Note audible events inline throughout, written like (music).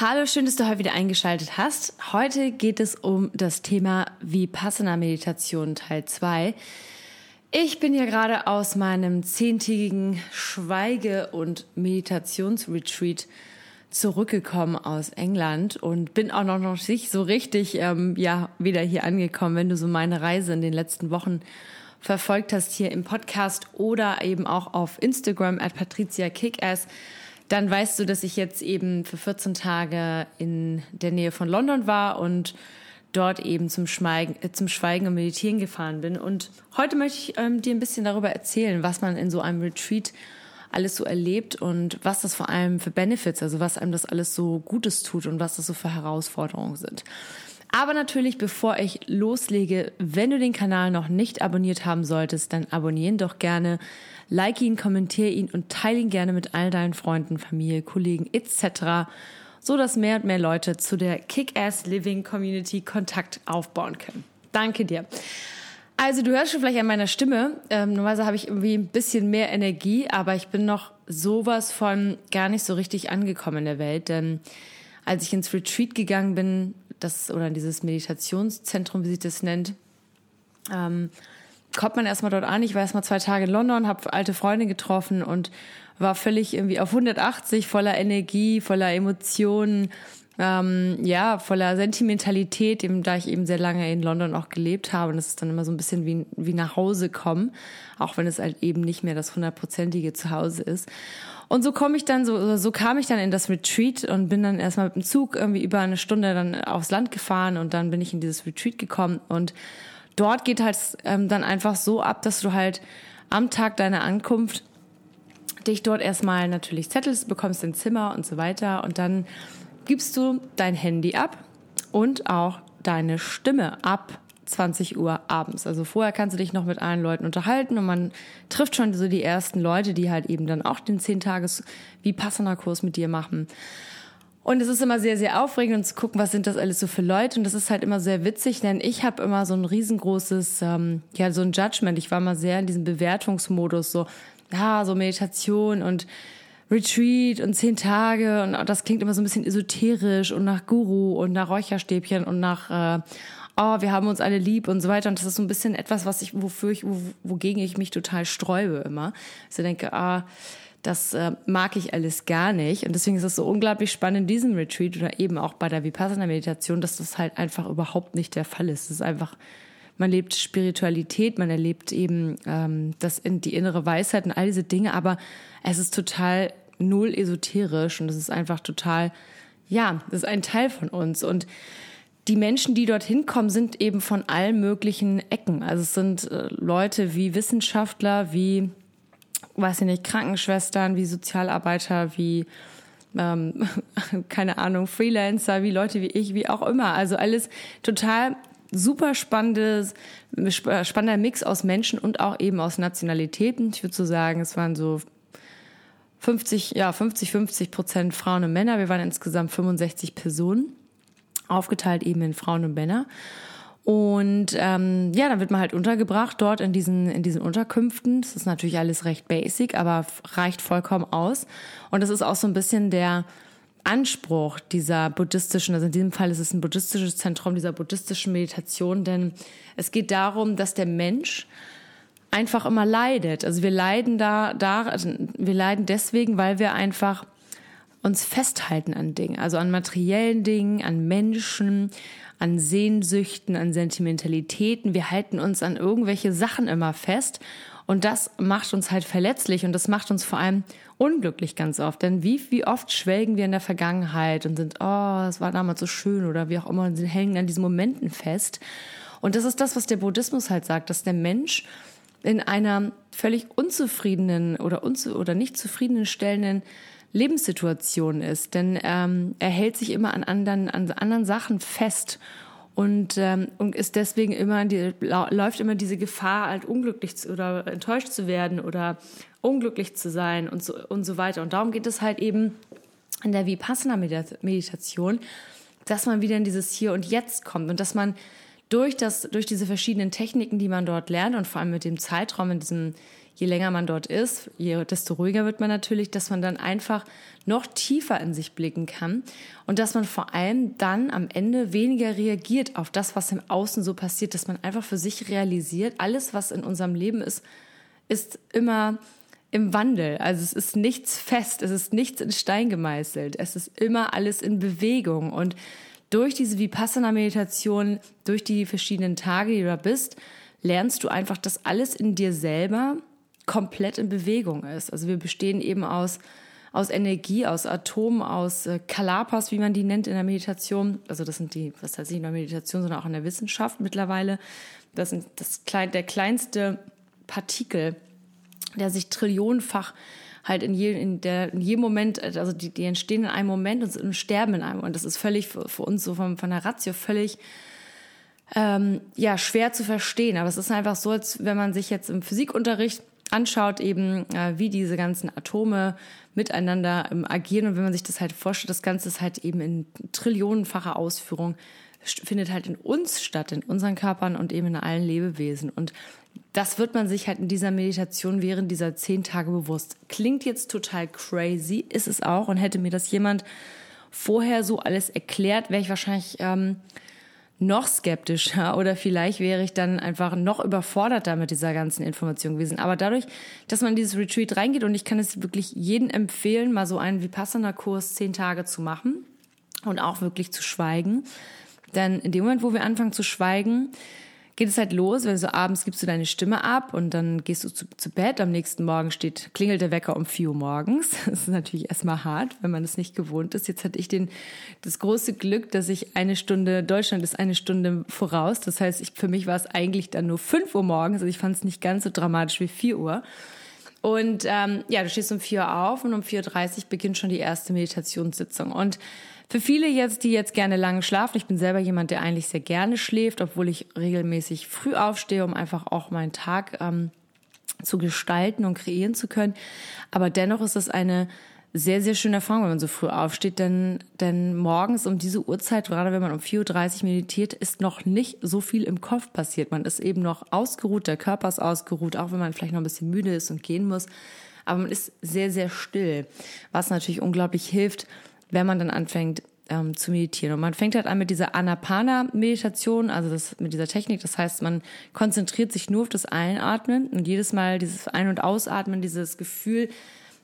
Hallo, schön, dass du heute wieder eingeschaltet hast. Heute geht es um das Thema Vipassana Meditation Teil 2. Ich bin ja gerade aus meinem zehntägigen Schweige- und Meditationsretreat zurückgekommen aus England und bin auch noch nicht so richtig ähm, ja wieder hier angekommen. Wenn du so meine Reise in den letzten Wochen verfolgt hast hier im Podcast oder eben auch auf Instagram at Patricia Kickass, dann weißt du, dass ich jetzt eben für 14 Tage in der Nähe von London war und dort eben zum Schweigen, äh, zum Schweigen und Meditieren gefahren bin. Und heute möchte ich ähm, dir ein bisschen darüber erzählen, was man in so einem Retreat alles so erlebt und was das vor allem für Benefits, also was einem das alles so Gutes tut und was das so für Herausforderungen sind. Aber natürlich, bevor ich loslege, wenn du den Kanal noch nicht abonniert haben solltest, dann abonnieren doch gerne, like ihn, kommentiere ihn und teile ihn gerne mit all deinen Freunden, Familie, Kollegen etc., so dass mehr und mehr Leute zu der Kick-Ass Living Community Kontakt aufbauen können. Danke dir. Also du hörst schon vielleicht an meiner Stimme. Ähm, normalerweise habe ich irgendwie ein bisschen mehr Energie, aber ich bin noch sowas von gar nicht so richtig angekommen in der Welt. Denn als ich ins Retreat gegangen bin, das oder dieses Meditationszentrum, wie sich das nennt, ähm, kommt man erstmal dort an. Ich war erstmal zwei Tage in London, habe alte Freunde getroffen und war völlig irgendwie auf 180, voller Energie, voller Emotionen, ähm, ja, voller Sentimentalität, eben, da ich eben sehr lange in London auch gelebt habe. Und das ist dann immer so ein bisschen wie, wie nach Hause kommen, auch wenn es halt eben nicht mehr das hundertprozentige Zuhause ist. Und so komme ich dann, so, so kam ich dann in das Retreat und bin dann erstmal mit dem Zug irgendwie über eine Stunde dann aufs Land gefahren und dann bin ich in dieses Retreat gekommen und dort geht halt ähm, dann einfach so ab, dass du halt am Tag deiner Ankunft dich dort erstmal natürlich zettelst, bekommst ein Zimmer und so weiter und dann gibst du dein Handy ab und auch deine Stimme ab 20 Uhr abends. Also vorher kannst du dich noch mit allen Leuten unterhalten und man trifft schon so die ersten Leute, die halt eben dann auch den 10 Tages Vipassana-Kurs mit dir machen. Und es ist immer sehr, sehr aufregend und zu gucken, was sind das alles so für Leute. Und das ist halt immer sehr witzig, denn ich habe immer so ein riesengroßes, ähm, ja, so ein Judgment. Ich war mal sehr in diesem Bewertungsmodus, so, ja, so Meditation und Retreat und zehn Tage und das klingt immer so ein bisschen esoterisch und nach Guru und nach Räucherstäbchen und nach äh, oh, wir haben uns alle lieb und so weiter. Und das ist so ein bisschen etwas, was ich, wofür ich, wogegen ich mich total sträube immer. Also denke, ah, das äh, mag ich alles gar nicht. Und deswegen ist es so unglaublich spannend in diesem Retreat oder eben auch bei der Vipassana-Meditation, dass das halt einfach überhaupt nicht der Fall ist. Es ist einfach, man lebt Spiritualität, man erlebt eben ähm, das in die innere Weisheit und all diese Dinge, aber es ist total null esoterisch und es ist einfach total, ja, das ist ein Teil von uns. Und die Menschen, die dorthin kommen, sind eben von allen möglichen Ecken. Also es sind äh, Leute wie Wissenschaftler, wie, weiß ich nicht, Krankenschwestern, wie Sozialarbeiter, wie ähm, (laughs) keine Ahnung, Freelancer, wie Leute wie ich, wie auch immer. Also alles total super spannendes, spannender Mix aus Menschen und auch eben aus Nationalitäten. Ich würde so sagen, es waren so 50, ja, 50, 50 Prozent Frauen und Männer. Wir waren insgesamt 65 Personen aufgeteilt eben in Frauen und Männer. Und ähm, ja, dann wird man halt untergebracht dort in diesen, in diesen Unterkünften. Das ist natürlich alles recht basic, aber reicht vollkommen aus. Und das ist auch so ein bisschen der Anspruch dieser buddhistischen, also in diesem Fall ist es ein buddhistisches Zentrum dieser buddhistischen Meditation, denn es geht darum, dass der Mensch einfach immer leidet. Also wir leiden da, da, also wir leiden deswegen, weil wir einfach uns festhalten an Dingen, also an materiellen Dingen, an Menschen, an Sehnsüchten, an Sentimentalitäten. Wir halten uns an irgendwelche Sachen immer fest und das macht uns halt verletzlich und das macht uns vor allem unglücklich ganz oft. Denn wie, wie oft schwelgen wir in der Vergangenheit und sind, oh, es war damals so schön oder wie auch immer und hängen an diesen Momenten fest. Und das ist das, was der Buddhismus halt sagt, dass der Mensch in einer völlig unzufriedenen oder, unzu oder nicht zufriedenen stellenden Lebenssituation ist. Denn ähm, er hält sich immer an anderen, an anderen Sachen fest und, ähm, und ist deswegen immer, die, läuft immer diese Gefahr, halt unglücklich zu, oder enttäuscht zu werden oder unglücklich zu sein und so, und so weiter. Und darum geht es halt eben in der Vipassana-Meditation, dass man wieder in dieses Hier und Jetzt kommt und dass man durch, das, durch diese verschiedenen Techniken, die man dort lernt und vor allem mit dem Zeitraum, in diesem, je länger man dort ist, je, desto ruhiger wird man natürlich, dass man dann einfach noch tiefer in sich blicken kann und dass man vor allem dann am Ende weniger reagiert auf das, was im Außen so passiert, dass man einfach für sich realisiert, alles, was in unserem Leben ist, ist immer im Wandel. Also es ist nichts fest, es ist nichts in Stein gemeißelt, es ist immer alles in Bewegung und durch diese Vipassana-Meditation, durch die verschiedenen Tage, die du da bist, lernst du einfach, dass alles in dir selber komplett in Bewegung ist. Also wir bestehen eben aus, aus Energie, aus Atomen, aus äh, Kalapas, wie man die nennt in der Meditation. Also das sind die, was heißt nicht nur Meditation, sondern auch in der Wissenschaft mittlerweile. Das sind das klein, der kleinste Partikel, der sich trillionenfach halt in, je, in, der, in jedem Moment, also die, die entstehen in einem Moment und, sterben in einem. Und das ist völlig für, für uns so von, von der Ratio völlig ähm, ja, schwer zu verstehen. Aber es ist einfach so, als wenn man sich jetzt im Physikunterricht anschaut, eben äh, wie diese ganzen Atome miteinander ähm, agieren. Und wenn man sich das halt vorstellt, das Ganze ist halt eben in trillionenfacher Ausführung findet halt in uns statt, in unseren Körpern und eben in allen Lebewesen. Und das wird man sich halt in dieser Meditation während dieser zehn Tage bewusst. Klingt jetzt total crazy, ist es auch. Und hätte mir das jemand vorher so alles erklärt, wäre ich wahrscheinlich ähm, noch skeptischer (laughs) oder vielleicht wäre ich dann einfach noch überforderter mit dieser ganzen Information gewesen. Aber dadurch, dass man in dieses Retreat reingeht und ich kann es wirklich jedem empfehlen, mal so einen Vipassana-Kurs zehn Tage zu machen und auch wirklich zu schweigen. Denn in dem Moment, wo wir anfangen zu schweigen, geht es halt los, wenn so abends gibst du deine Stimme ab und dann gehst du zu, zu Bett. Am nächsten Morgen steht, klingelt der Wecker um vier Uhr morgens. (laughs) Das ist natürlich erstmal hart, wenn man es nicht gewohnt ist. Jetzt hatte ich den, das große Glück, dass ich eine Stunde, Deutschland ist eine Stunde voraus. Das heißt, ich, für mich war es eigentlich dann nur fünf Uhr morgens. Also ich fand es nicht ganz so dramatisch wie vier Uhr. Und ähm, ja, du stehst um vier Uhr auf und um 4.30 Uhr beginnt schon die erste Meditationssitzung. Und für viele jetzt, die jetzt gerne lange schlafen, ich bin selber jemand, der eigentlich sehr gerne schläft, obwohl ich regelmäßig früh aufstehe, um einfach auch meinen Tag ähm, zu gestalten und kreieren zu können. Aber dennoch ist es eine sehr, sehr schöne Erfahrung, wenn man so früh aufsteht, denn, denn morgens um diese Uhrzeit, gerade wenn man um 4.30 Uhr meditiert, ist noch nicht so viel im Kopf passiert. Man ist eben noch ausgeruht, der Körper ist ausgeruht, auch wenn man vielleicht noch ein bisschen müde ist und gehen muss. Aber man ist sehr, sehr still, was natürlich unglaublich hilft, wenn man dann anfängt ähm, zu meditieren. Und man fängt halt an mit dieser Anapana-Meditation, also das, mit dieser Technik. Das heißt, man konzentriert sich nur auf das Einatmen und jedes Mal dieses Ein- und Ausatmen, dieses Gefühl,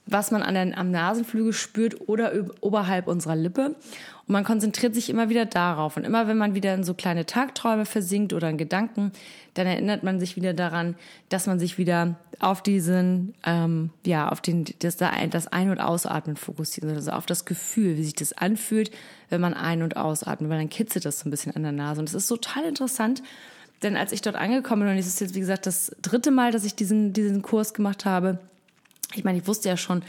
was man an den, am Nasenflügel spürt oder oberhalb unserer Lippe. Und man konzentriert sich immer wieder darauf. Und immer wenn man wieder in so kleine Tagträume versinkt oder in Gedanken, dann erinnert man sich wieder daran, dass man sich wieder auf diesen, ähm, ja, auf den, das, das Ein- und Ausatmen fokussiert, also auf das Gefühl, wie sich das anfühlt, wenn man ein- und ausatmet, weil dann kitzelt das so ein bisschen an der Nase. Und das ist total interessant, denn als ich dort angekommen bin, und es ist jetzt, wie gesagt, das dritte Mal, dass ich diesen, diesen Kurs gemacht habe, ich meine, ich wusste ja schon,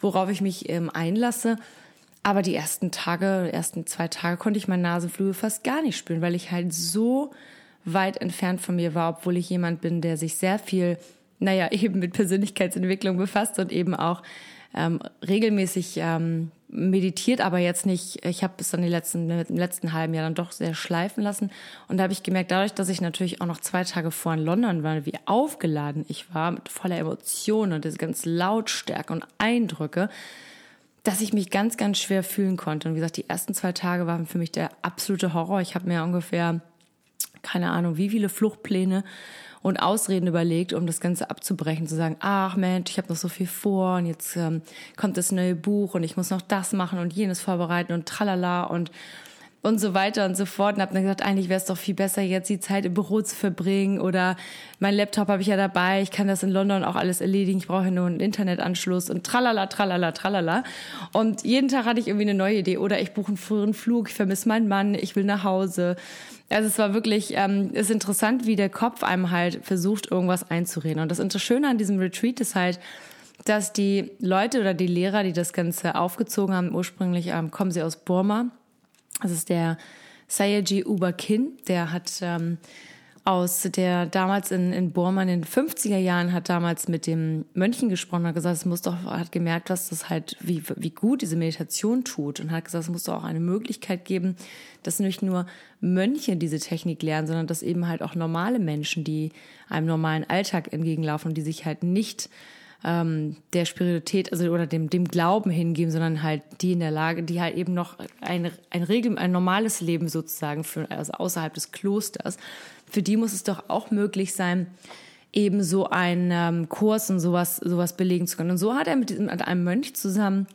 worauf ich mich ähm, einlasse, aber die ersten Tage, die ersten zwei Tage konnte ich meine Nasenflügel fast gar nicht spüren, weil ich halt so weit entfernt von mir war, obwohl ich jemand bin, der sich sehr viel, naja, (laughs) eben mit Persönlichkeitsentwicklung befasst und eben auch ähm, regelmäßig ähm, meditiert, aber jetzt nicht, ich habe es dann die letzten, im letzten halben Jahr dann doch sehr schleifen lassen. Und da habe ich gemerkt, dadurch, dass ich natürlich auch noch zwei Tage vor in London war, wie aufgeladen ich war, mit voller Emotionen und diese ganz Lautstärke und Eindrücke, dass ich mich ganz, ganz schwer fühlen konnte. Und wie gesagt, die ersten zwei Tage waren für mich der absolute Horror. Ich habe mir ungefähr, keine Ahnung, wie viele Fluchtpläne und Ausreden überlegt, um das Ganze abzubrechen, zu sagen, ach Mensch, ich habe noch so viel vor und jetzt ähm, kommt das neue Buch und ich muss noch das machen und jenes vorbereiten und tralala und und so weiter und so fort und habe dann gesagt, eigentlich wäre es doch viel besser, jetzt die Zeit im Büro zu verbringen oder mein Laptop habe ich ja dabei, ich kann das in London auch alles erledigen, ich brauche ja nur einen Internetanschluss und tralala, tralala, tralala. Und jeden Tag hatte ich irgendwie eine neue Idee oder ich buche einen früheren Flug, ich vermisse meinen Mann, ich will nach Hause. Also es war wirklich, ähm, ist interessant, wie der Kopf einem halt versucht, irgendwas einzureden. Und das Schöne an diesem Retreat ist halt, dass die Leute oder die Lehrer, die das Ganze aufgezogen haben, ursprünglich ähm, kommen sie aus Burma. Das ist der Sayaji Ubakin, der hat ähm, aus, der damals in, in Burma in den 50er Jahren hat damals mit dem Mönchen gesprochen, hat gesagt, es muss doch, hat gemerkt, dass das halt, wie, wie gut diese Meditation tut und hat gesagt, es muss doch auch eine Möglichkeit geben, dass nicht nur Mönche diese Technik lernen, sondern dass eben halt auch normale Menschen, die einem normalen Alltag entgegenlaufen und die sich halt nicht ähm, der Spiritualität also oder dem, dem Glauben hingeben, sondern halt die in der Lage, die halt eben noch ein, ein Regel, ein normales Leben sozusagen für, also außerhalb des Klosters, für die muss es doch auch möglich sein, eben so einen ähm, Kurs und sowas, sowas belegen zu können. Und so hat er mit, diesem, mit einem Mönch zusammen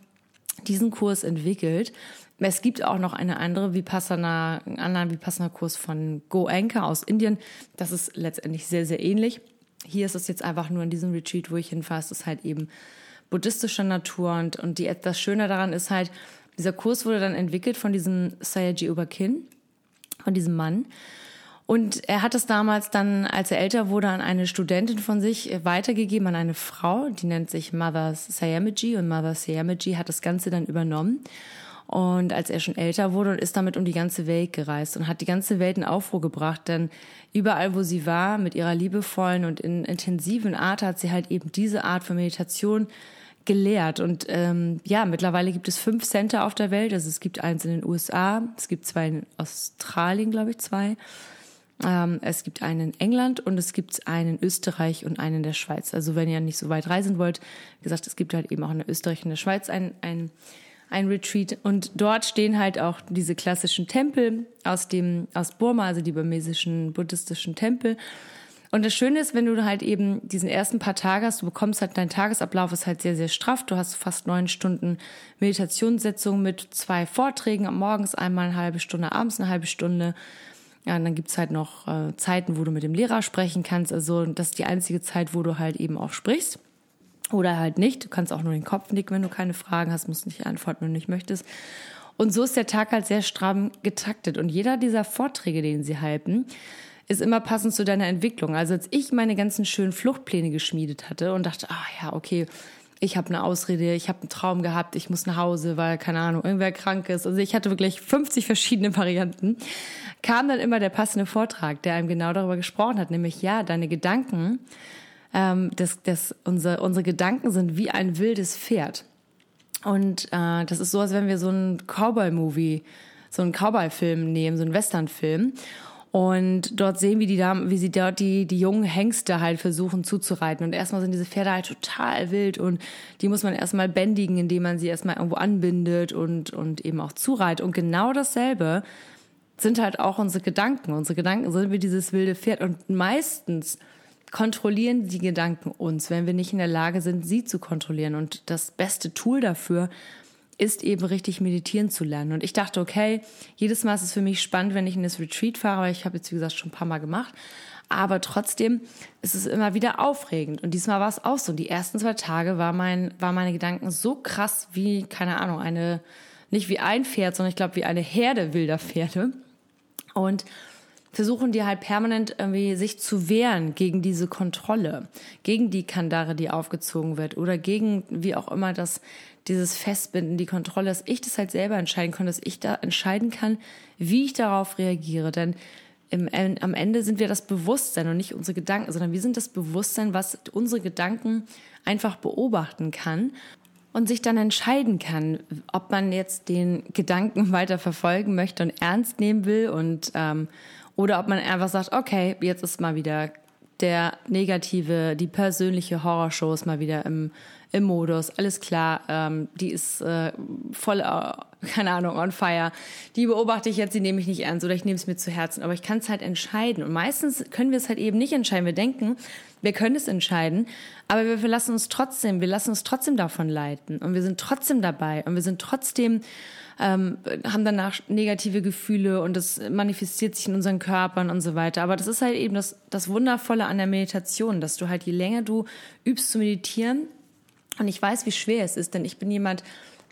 diesen Kurs entwickelt. Es gibt auch noch eine andere Vipassana, einen anderen Vipassana-Kurs von Go Anchor aus Indien. Das ist letztendlich sehr, sehr ähnlich. Hier ist es jetzt einfach nur in diesem Retreat, wo ich hinfahre, es ist halt eben buddhistischer Natur und, und die, das Schöne daran ist halt, dieser Kurs wurde dann entwickelt von diesem Sayaji Ubakin, von diesem Mann. Und er hat es damals dann, als er älter wurde, an eine Studentin von sich weitergegeben, an eine Frau, die nennt sich Mother Sayamaji und Mother Sayamaji hat das Ganze dann übernommen. Und als er schon älter wurde und ist damit um die ganze Welt gereist und hat die ganze Welt in Aufruhr gebracht, denn überall, wo sie war, mit ihrer liebevollen und in intensiven Art, hat sie halt eben diese Art von Meditation gelehrt. Und ähm, ja, mittlerweile gibt es fünf Center auf der Welt. Also es gibt eins in den USA, es gibt zwei in Australien, glaube ich, zwei. Ähm, es gibt einen in England und es gibt einen in Österreich und einen in der Schweiz. Also wenn ihr nicht so weit reisen wollt, wie gesagt, es gibt halt eben auch in Österreich und der Schweiz ein, ein ein Retreat. Und dort stehen halt auch diese klassischen Tempel aus dem, aus Burma, also die burmesischen buddhistischen Tempel. Und das Schöne ist, wenn du halt eben diesen ersten paar Tage hast, du bekommst halt, dein Tagesablauf ist halt sehr, sehr straff. Du hast fast neun Stunden Meditationssitzung mit zwei Vorträgen, morgens einmal eine halbe Stunde, abends eine halbe Stunde. Ja, und dann gibt's halt noch äh, Zeiten, wo du mit dem Lehrer sprechen kannst. Also das ist die einzige Zeit, wo du halt eben auch sprichst. Oder halt nicht. Du kannst auch nur den Kopf nicken, wenn du keine Fragen hast, musst nicht antworten, wenn du nicht möchtest. Und so ist der Tag halt sehr stramm getaktet. Und jeder dieser Vorträge, den sie halten, ist immer passend zu deiner Entwicklung. Also als ich meine ganzen schönen Fluchtpläne geschmiedet hatte und dachte, ah ja, okay, ich habe eine Ausrede, ich habe einen Traum gehabt, ich muss nach Hause, weil, keine Ahnung, irgendwer krank ist. Also ich hatte wirklich 50 verschiedene (laughs) Varianten. Kam dann immer der passende Vortrag, der einem genau darüber gesprochen hat, nämlich ja, deine Gedanken ähm, das, das, unsere, unsere Gedanken sind wie ein wildes Pferd. Und äh, das ist so, als wenn wir so einen Cowboy-Movie, so einen Cowboy-Film nehmen, so einen Western-Film. Und dort sehen wir die Damen, wie sie dort die, die jungen Hengste halt versuchen zuzureiten. Und erstmal sind diese Pferde halt total wild und die muss man erstmal bändigen, indem man sie erstmal irgendwo anbindet und, und eben auch zureitet. Und genau dasselbe sind halt auch unsere Gedanken. Unsere Gedanken sind wie dieses wilde Pferd. Und meistens kontrollieren die Gedanken uns, wenn wir nicht in der Lage sind, sie zu kontrollieren. Und das beste Tool dafür ist eben richtig meditieren zu lernen. Und ich dachte, okay, jedes Mal ist es für mich spannend, wenn ich in das Retreat fahre, weil ich habe jetzt, wie gesagt, schon ein paar Mal gemacht. Aber trotzdem ist es immer wieder aufregend. Und diesmal war es auch so. Die ersten zwei Tage war mein, war meine Gedanken so krass wie, keine Ahnung, eine, nicht wie ein Pferd, sondern ich glaube wie eine Herde wilder Pferde. Und versuchen die halt permanent irgendwie sich zu wehren gegen diese Kontrolle, gegen die Kandare, die aufgezogen wird oder gegen wie auch immer das dieses Festbinden, die Kontrolle, dass ich das halt selber entscheiden kann, dass ich da entscheiden kann, wie ich darauf reagiere, denn im, am Ende sind wir das Bewusstsein und nicht unsere Gedanken, sondern wir sind das Bewusstsein, was unsere Gedanken einfach beobachten kann und sich dann entscheiden kann, ob man jetzt den Gedanken (laughs) weiter verfolgen möchte und ernst nehmen will und ähm, oder ob man einfach sagt, okay, jetzt ist mal wieder der negative, die persönliche Horrorshow ist mal wieder im, im Modus. Alles klar, ähm, die ist äh, voll, äh, keine Ahnung, on fire. Die beobachte ich jetzt, die nehme ich nicht ernst oder ich nehme es mir zu Herzen. Aber ich kann es halt entscheiden. Und meistens können wir es halt eben nicht entscheiden. Wir denken, wir können es entscheiden, aber wir verlassen uns trotzdem, wir lassen uns trotzdem davon leiten. Und wir sind trotzdem dabei und wir sind trotzdem ähm, haben danach negative Gefühle und das manifestiert sich in unseren Körpern und so weiter. Aber das ist halt eben das, das Wundervolle an der Meditation, dass du halt je länger du übst zu meditieren, und ich weiß, wie schwer es ist, denn ich bin jemand,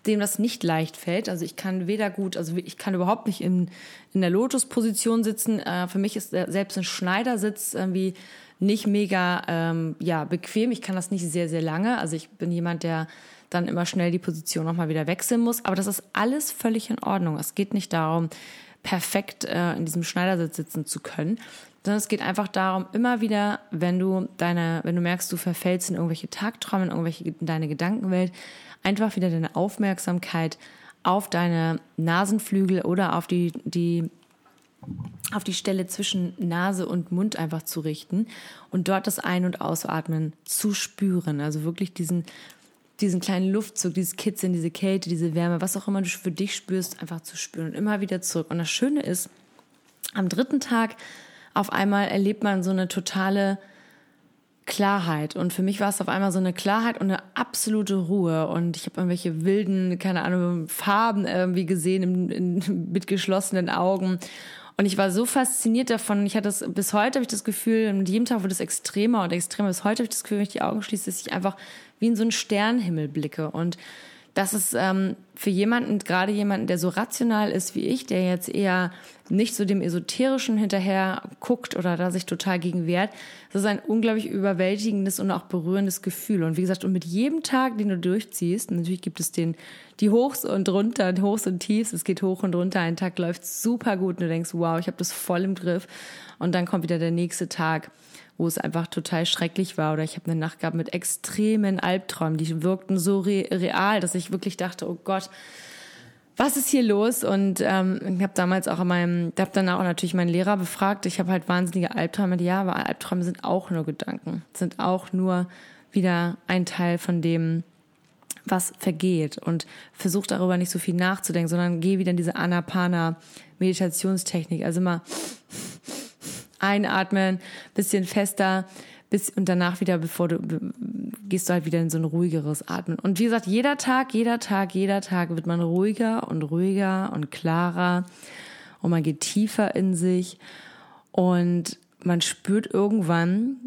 dem das nicht leicht fällt. Also ich kann weder gut, also ich kann überhaupt nicht in, in der Lotus-Position sitzen. Äh, für mich ist selbst ein Schneidersitz irgendwie nicht mega ähm, ja, bequem. Ich kann das nicht sehr, sehr lange. Also ich bin jemand, der dann immer schnell die Position nochmal wieder wechseln muss. Aber das ist alles völlig in Ordnung. Es geht nicht darum, perfekt äh, in diesem Schneidersitz sitzen zu können, sondern es geht einfach darum, immer wieder, wenn du deine, wenn du merkst, du verfällst in irgendwelche Tagträume, in irgendwelche, in deine Gedankenwelt, einfach wieder deine Aufmerksamkeit auf deine Nasenflügel oder auf die, die auf die Stelle zwischen Nase und Mund einfach zu richten und dort das Ein- und Ausatmen zu spüren. Also wirklich diesen, diesen kleinen Luftzug, dieses Kitzeln, diese Kälte, diese Wärme, was auch immer du für dich spürst, einfach zu spüren und immer wieder zurück. Und das Schöne ist, am dritten Tag auf einmal erlebt man so eine totale Klarheit. Und für mich war es auf einmal so eine Klarheit und eine absolute Ruhe. Und ich habe irgendwelche wilden, keine Ahnung, Farben irgendwie gesehen in, in, (laughs) mit geschlossenen Augen. Und ich war so fasziniert davon. Ich hatte das, bis heute habe ich das Gefühl, mit jedem Tag wird es extremer und extremer. Bis heute habe ich das Gefühl, wenn ich die Augen schließe, dass ich einfach wie in so einen Sternenhimmel blicke. Und das ist ähm, für jemanden, gerade jemanden, der so rational ist wie ich, der jetzt eher nicht so dem Esoterischen hinterher guckt oder da sich total gegen wehrt, das ist ein unglaublich überwältigendes und auch berührendes Gefühl. Und wie gesagt, und mit jedem Tag, den du durchziehst, natürlich gibt es den, die Hochs und runter, Hochs und Tiefs, es geht hoch und runter, ein Tag läuft super gut und du denkst, wow, ich habe das voll im Griff. Und dann kommt wieder der nächste Tag wo es einfach total schrecklich war. Oder ich habe eine Nacht gehabt mit extremen Albträumen, die wirkten so re real, dass ich wirklich dachte, oh Gott, was ist hier los? Und ähm, ich habe damals auch an meinem, habe dann auch natürlich meinen Lehrer befragt. Ich habe halt wahnsinnige Albträume. Ja, aber Albträume sind auch nur Gedanken, sind auch nur wieder ein Teil von dem, was vergeht. Und versuch darüber nicht so viel nachzudenken, sondern geh wieder in diese Anapana-Meditationstechnik. Also mal einatmen, bisschen fester, bis und danach wieder, bevor du gehst du halt wieder in so ein ruhigeres Atmen. Und wie gesagt, jeder Tag, jeder Tag, jeder Tag wird man ruhiger und ruhiger und klarer und man geht tiefer in sich und man spürt irgendwann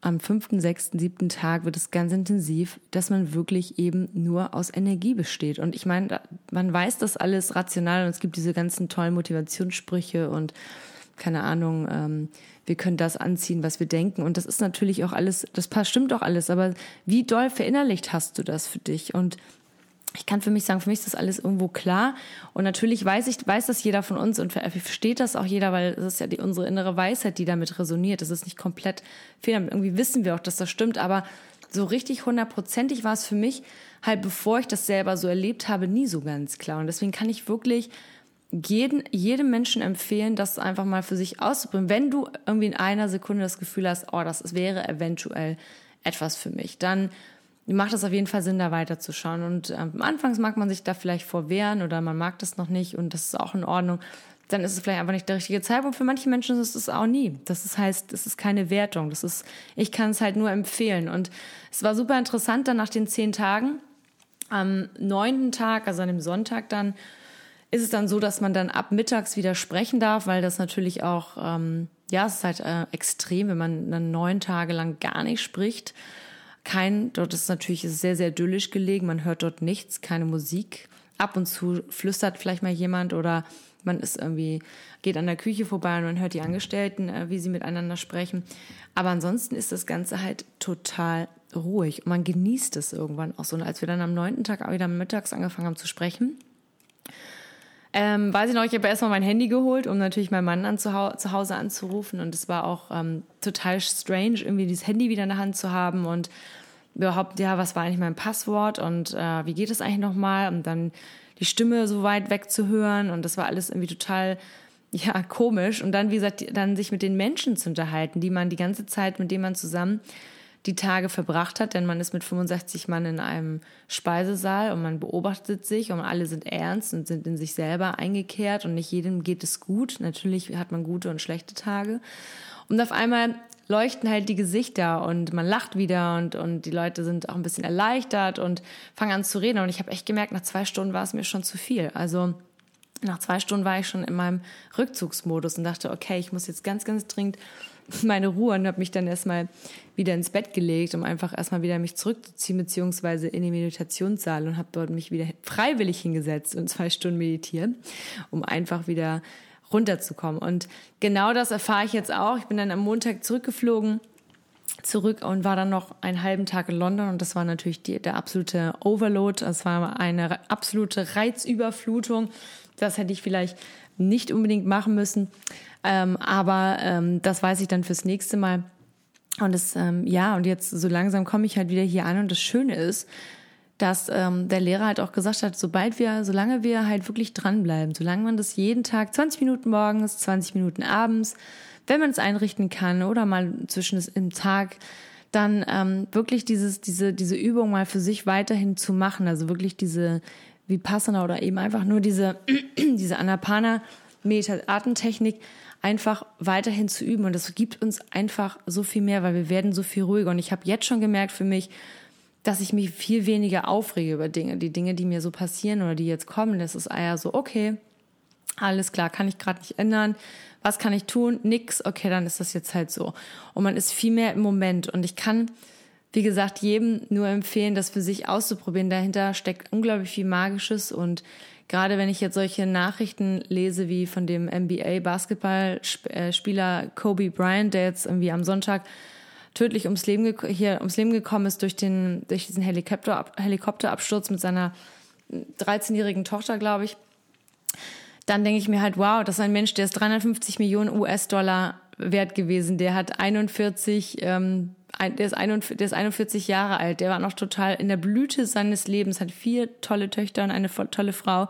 am fünften, sechsten, siebten Tag wird es ganz intensiv, dass man wirklich eben nur aus Energie besteht. Und ich meine, man weiß das alles rational und es gibt diese ganzen tollen Motivationssprüche und keine Ahnung, ähm, wir können das anziehen, was wir denken. Und das ist natürlich auch alles, das stimmt auch alles, aber wie doll verinnerlicht hast du das für dich? Und ich kann für mich sagen, für mich ist das alles irgendwo klar. Und natürlich weiß ich, weiß das jeder von uns und versteht das auch jeder, weil es ist ja die, unsere innere Weisheit, die damit resoniert. Das ist nicht komplett fehler. Irgendwie wissen wir auch, dass das stimmt, aber so richtig hundertprozentig war es für mich halt, bevor ich das selber so erlebt habe, nie so ganz klar. Und deswegen kann ich wirklich jeden, jedem Menschen empfehlen, das einfach mal für sich auszuprobieren. Wenn du irgendwie in einer Sekunde das Gefühl hast, oh, das wäre eventuell etwas für mich, dann macht es auf jeden Fall Sinn, da weiterzuschauen. Und ähm, anfangs mag man sich da vielleicht vorwehren oder man mag das noch nicht und das ist auch in Ordnung. Dann ist es vielleicht einfach nicht der richtige Zeitpunkt. Für manche Menschen ist es auch nie. Das ist, heißt, es ist keine Wertung. Das ist, ich kann es halt nur empfehlen. Und es war super interessant dann nach den zehn Tagen. Am neunten Tag, also an dem Sonntag dann, ist es dann so, dass man dann ab mittags wieder sprechen darf, weil das natürlich auch, ähm, ja, es ist halt äh, extrem, wenn man dann neun Tage lang gar nicht spricht. Kein, dort ist natürlich sehr, sehr idyllisch gelegen, man hört dort nichts, keine Musik. Ab und zu flüstert vielleicht mal jemand oder man ist irgendwie, geht an der Küche vorbei und man hört die Angestellten, äh, wie sie miteinander sprechen. Aber ansonsten ist das Ganze halt total ruhig und man genießt es irgendwann auch so. Und als wir dann am neunten Tag wieder mittags angefangen haben zu sprechen, ähm, weiß ich noch, ich habe erstmal mein Handy geholt, um natürlich meinen Mann an zu, hau zu Hause anzurufen. Und es war auch ähm, total strange, irgendwie dieses Handy wieder in der Hand zu haben und überhaupt, ja, was war eigentlich mein Passwort und äh, wie geht es eigentlich nochmal? Und dann die Stimme so weit weg zu hören. Und das war alles irgendwie total, ja, komisch. Und dann, wie gesagt, dann sich mit den Menschen zu unterhalten, die man die ganze Zeit, mit denen man zusammen die Tage verbracht hat, denn man ist mit 65 Mann in einem Speisesaal und man beobachtet sich und alle sind ernst und sind in sich selber eingekehrt und nicht jedem geht es gut. Natürlich hat man gute und schlechte Tage. Und auf einmal leuchten halt die Gesichter und man lacht wieder und, und die Leute sind auch ein bisschen erleichtert und fangen an zu reden. Und ich habe echt gemerkt, nach zwei Stunden war es mir schon zu viel. Also nach zwei Stunden war ich schon in meinem Rückzugsmodus und dachte, okay, ich muss jetzt ganz, ganz dringend meine Ruhe und habe mich dann erstmal wieder ins Bett gelegt, um einfach erstmal wieder mich zurückzuziehen, beziehungsweise in den Meditationssaal und habe dort mich wieder freiwillig hingesetzt und zwei Stunden meditieren, um einfach wieder runterzukommen. Und genau das erfahre ich jetzt auch. Ich bin dann am Montag zurückgeflogen zurück und war dann noch einen halben Tag in London und das war natürlich die, der absolute Overload. Das war eine absolute Reizüberflutung. Das hätte ich vielleicht nicht unbedingt machen müssen. Ähm, aber ähm, das weiß ich dann fürs nächste Mal. Und es, ähm, ja, und jetzt so langsam komme ich halt wieder hier an und das Schöne ist, dass ähm, der Lehrer halt auch gesagt hat, sobald wir, solange wir halt wirklich dranbleiben, solange man das jeden Tag 20 Minuten morgens, 20 Minuten abends, wenn man es einrichten kann oder mal zwischen im Tag, dann ähm, wirklich dieses, diese, diese Übung mal für sich weiterhin zu machen, also wirklich diese Vipassana oder eben einfach nur diese, (clears throat) diese Anapana Atemtechnik einfach weiterhin zu üben. Und das gibt uns einfach so viel mehr, weil wir werden so viel ruhiger. Und ich habe jetzt schon gemerkt für mich, dass ich mich viel weniger aufrege über Dinge, die Dinge, die mir so passieren oder die jetzt kommen. Das ist eher so, okay, alles klar, kann ich gerade nicht ändern. Was kann ich tun? Nix. Okay, dann ist das jetzt halt so. Und man ist viel mehr im Moment. Und ich kann, wie gesagt, jedem nur empfehlen, das für sich auszuprobieren. Dahinter steckt unglaublich viel Magisches. Und gerade wenn ich jetzt solche Nachrichten lese wie von dem NBA Basketballspieler Kobe Bryant, der jetzt irgendwie am Sonntag tödlich ums Leben, hier ums Leben gekommen ist durch, den, durch diesen Helikopter, Helikopterabsturz mit seiner 13-jährigen Tochter, glaube ich, dann denke ich mir halt, wow, das ist ein Mensch, der ist 350 Millionen US-Dollar wert gewesen. Der hat 41, ähm, der, ist 41, der ist 41 Jahre alt. Der war noch total in der Blüte seines Lebens, hat vier tolle Töchter und eine tolle Frau.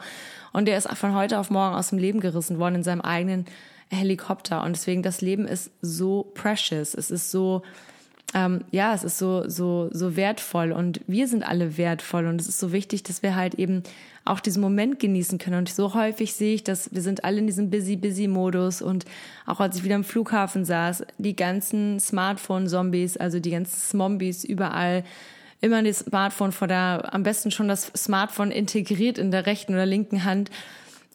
Und der ist von heute auf morgen aus dem Leben gerissen worden in seinem eigenen Helikopter. Und deswegen, das Leben ist so precious. Es ist so, ähm, ja, es ist so, so, so wertvoll und wir sind alle wertvoll und es ist so wichtig, dass wir halt eben auch diesen Moment genießen können. Und so häufig sehe ich, dass wir sind alle in diesem busy, busy Modus und auch als ich wieder am Flughafen saß, die ganzen Smartphone-Zombies, also die ganzen Zombies überall, immer das Smartphone vor der, am besten schon das Smartphone integriert in der rechten oder linken Hand.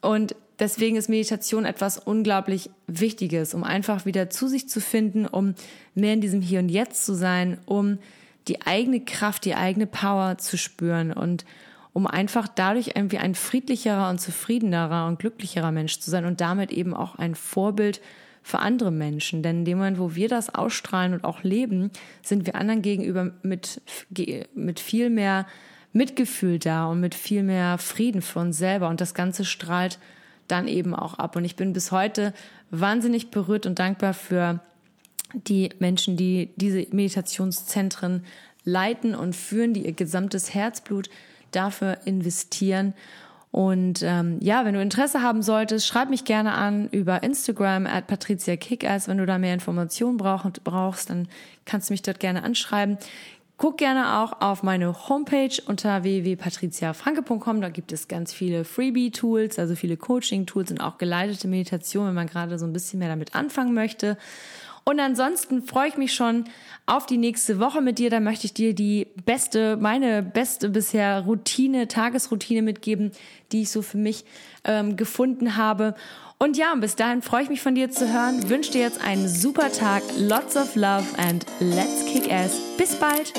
Und deswegen ist Meditation etwas unglaublich Wichtiges, um einfach wieder zu sich zu finden, um mehr in diesem Hier und Jetzt zu sein, um die eigene Kraft, die eigene Power zu spüren und um einfach dadurch irgendwie ein friedlicherer und zufriedenerer und glücklicherer Mensch zu sein und damit eben auch ein Vorbild für andere Menschen. Denn in dem Moment, wo wir das ausstrahlen und auch leben, sind wir anderen gegenüber mit, mit viel mehr Mitgefühl da und mit viel mehr Frieden für uns selber. Und das Ganze strahlt dann eben auch ab. Und ich bin bis heute wahnsinnig berührt und dankbar für die Menschen, die diese Meditationszentren leiten und führen, die ihr gesamtes Herzblut dafür investieren. Und ähm, ja, wenn du Interesse haben solltest, schreib mich gerne an über Instagram at Patricia Kickass. Wenn du da mehr Informationen brauch, brauchst, dann kannst du mich dort gerne anschreiben. Guck gerne auch auf meine Homepage unter www.patriziafranke.com. Da gibt es ganz viele Freebie-Tools, also viele Coaching-Tools und auch geleitete Meditation, wenn man gerade so ein bisschen mehr damit anfangen möchte. Und ansonsten freue ich mich schon auf die nächste Woche mit dir. Da möchte ich dir die beste, meine beste bisher Routine, Tagesroutine mitgeben, die ich so für mich ähm, gefunden habe. Und ja, bis dahin freue ich mich von dir zu hören. Wünsche dir jetzt einen super Tag, lots of love and let's kick ass. Bis bald!